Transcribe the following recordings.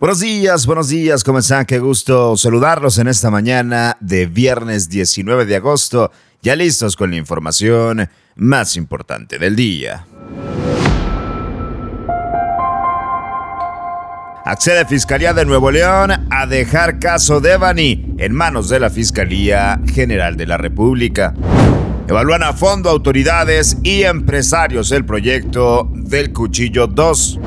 Buenos días, buenos días, ¿cómo están? Qué gusto saludarlos en esta mañana de viernes 19 de agosto, ya listos con la información más importante del día. Accede Fiscalía de Nuevo León a dejar caso de Bani en manos de la Fiscalía General de la República. Evalúan a fondo autoridades y empresarios el proyecto del Cuchillo 2.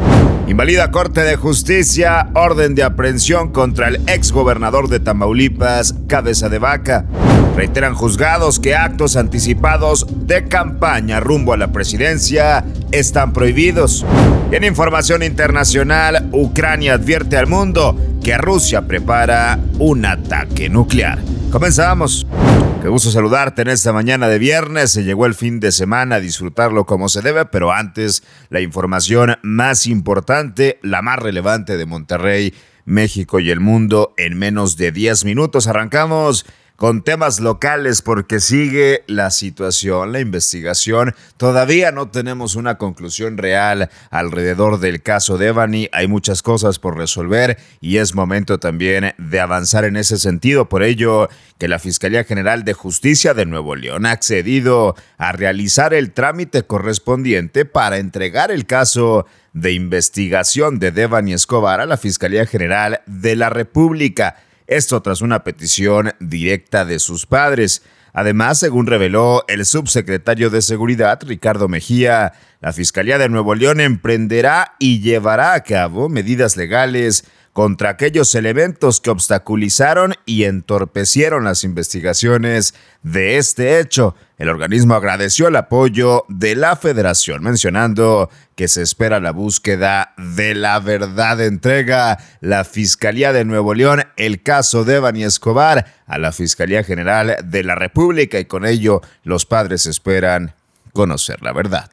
Invalida Corte de Justicia orden de aprehensión contra el ex gobernador de Tamaulipas, Cabeza de Vaca. Reiteran juzgados que actos anticipados de campaña rumbo a la presidencia están prohibidos. En información internacional, Ucrania advierte al mundo que Rusia prepara un ataque nuclear. Comenzamos. Qué gusto saludarte en esta mañana de viernes. Se llegó el fin de semana a disfrutarlo como se debe, pero antes la información más importante, la más relevante de Monterrey, México y el mundo en menos de 10 minutos. Arrancamos con temas locales porque sigue la situación, la investigación. Todavía no tenemos una conclusión real alrededor del caso de Evany. Hay muchas cosas por resolver y es momento también de avanzar en ese sentido. Por ello, que la Fiscalía General de Justicia de Nuevo León ha accedido a realizar el trámite correspondiente para entregar el caso de investigación de Devani Escobar a la Fiscalía General de la República. Esto tras una petición directa de sus padres. Además, según reveló el subsecretario de Seguridad, Ricardo Mejía, la Fiscalía de Nuevo León emprenderá y llevará a cabo medidas legales contra aquellos elementos que obstaculizaron y entorpecieron las investigaciones de este hecho. El organismo agradeció el apoyo de la federación, mencionando que se espera la búsqueda de la verdad. Entrega la Fiscalía de Nuevo León el caso de Bani Escobar a la Fiscalía General de la República y con ello los padres esperan conocer la verdad.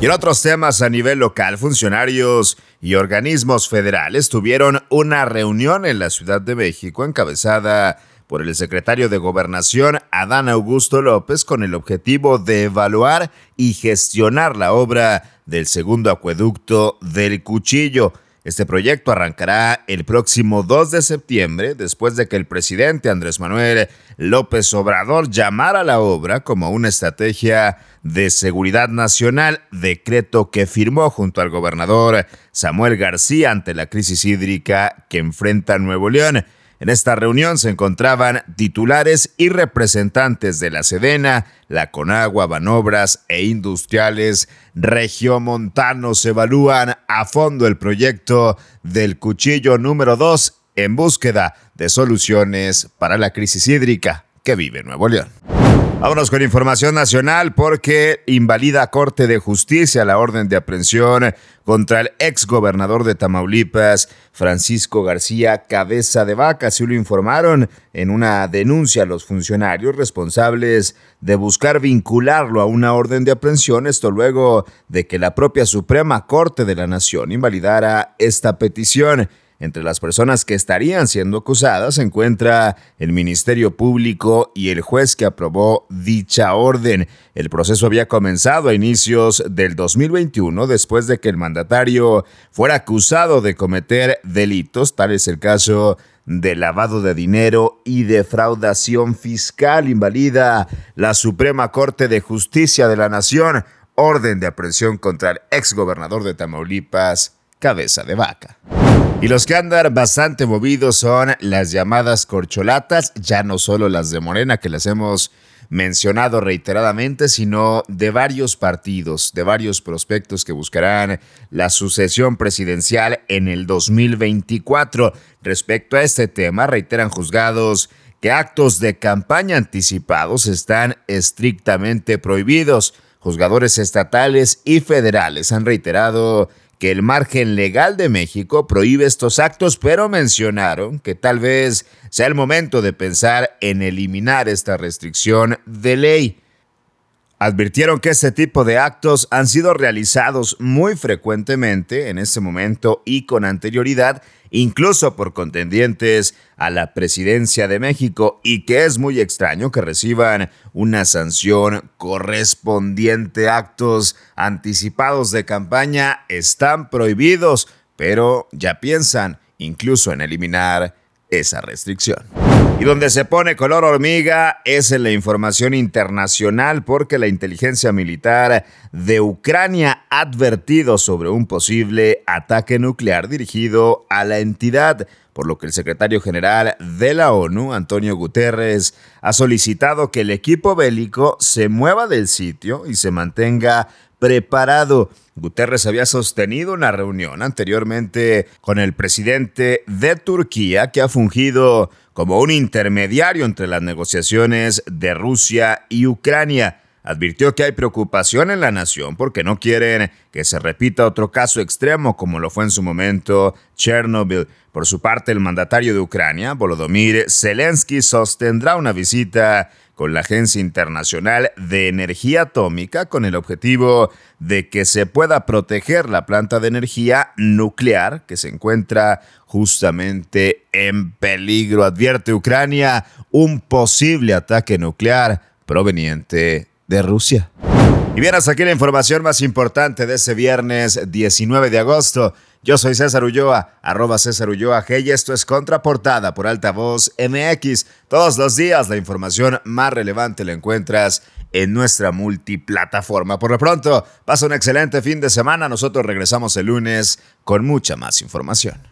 Y en otros temas a nivel local, funcionarios y organismos federales tuvieron una reunión en la Ciudad de México encabezada por el secretario de Gobernación, Adán Augusto López, con el objetivo de evaluar y gestionar la obra del segundo acueducto del Cuchillo. Este proyecto arrancará el próximo 2 de septiembre, después de que el presidente Andrés Manuel López Obrador llamara la obra como una estrategia de seguridad nacional, decreto que firmó junto al gobernador Samuel García ante la crisis hídrica que enfrenta Nuevo León. En esta reunión se encontraban titulares y representantes de la Sedena, la Conagua, Banobras e Industriales Regiomontanos. Evalúan a fondo el proyecto del cuchillo número 2 en búsqueda de soluciones para la crisis hídrica que vive Nuevo León. Vámonos con información nacional porque invalida Corte de Justicia la orden de aprehensión contra el ex gobernador de Tamaulipas, Francisco García Cabeza de Vaca. Así lo informaron en una denuncia a los funcionarios responsables de buscar vincularlo a una orden de aprehensión. Esto luego de que la propia Suprema Corte de la Nación invalidara esta petición. Entre las personas que estarían siendo acusadas se encuentra el Ministerio Público y el juez que aprobó dicha orden. El proceso había comenzado a inicios del 2021 después de que el mandatario fuera acusado de cometer delitos, tal es el caso de lavado de dinero y defraudación fiscal. Invalida la Suprema Corte de Justicia de la Nación orden de aprehensión contra el exgobernador de Tamaulipas, Cabeza de Vaca. Y los que andan bastante movidos son las llamadas corcholatas, ya no solo las de Morena que las hemos mencionado reiteradamente, sino de varios partidos, de varios prospectos que buscarán la sucesión presidencial en el 2024. Respecto a este tema, reiteran juzgados que actos de campaña anticipados están estrictamente prohibidos. Juzgadores estatales y federales han reiterado que el margen legal de México prohíbe estos actos, pero mencionaron que tal vez sea el momento de pensar en eliminar esta restricción de ley. Advirtieron que este tipo de actos han sido realizados muy frecuentemente en este momento y con anterioridad, incluso por contendientes a la presidencia de México, y que es muy extraño que reciban una sanción correspondiente. Actos anticipados de campaña están prohibidos, pero ya piensan incluso en eliminar esa restricción. Y donde se pone color hormiga es en la información internacional porque la inteligencia militar de Ucrania ha advertido sobre un posible ataque nuclear dirigido a la entidad, por lo que el secretario general de la ONU, Antonio Guterres, ha solicitado que el equipo bélico se mueva del sitio y se mantenga preparado. Guterres había sostenido una reunión anteriormente con el presidente de Turquía, que ha fungido como un intermediario entre las negociaciones de Rusia y Ucrania. Advirtió que hay preocupación en la nación porque no quieren que se repita otro caso extremo como lo fue en su momento Chernobyl. Por su parte, el mandatario de Ucrania, Volodymyr Zelensky, sostendrá una visita con la Agencia Internacional de Energía Atómica con el objetivo de que se pueda proteger la planta de energía nuclear que se encuentra justamente en peligro. Advierte Ucrania un posible ataque nuclear proveniente de Rusia. Y bien, hasta aquí la información más importante de ese viernes 19 de agosto. Yo soy César Ulloa, arroba César Ulloa G y esto es Contraportada por Altavoz MX. Todos los días la información más relevante la encuentras en nuestra multiplataforma. Por lo pronto, pasa un excelente fin de semana. Nosotros regresamos el lunes con mucha más información.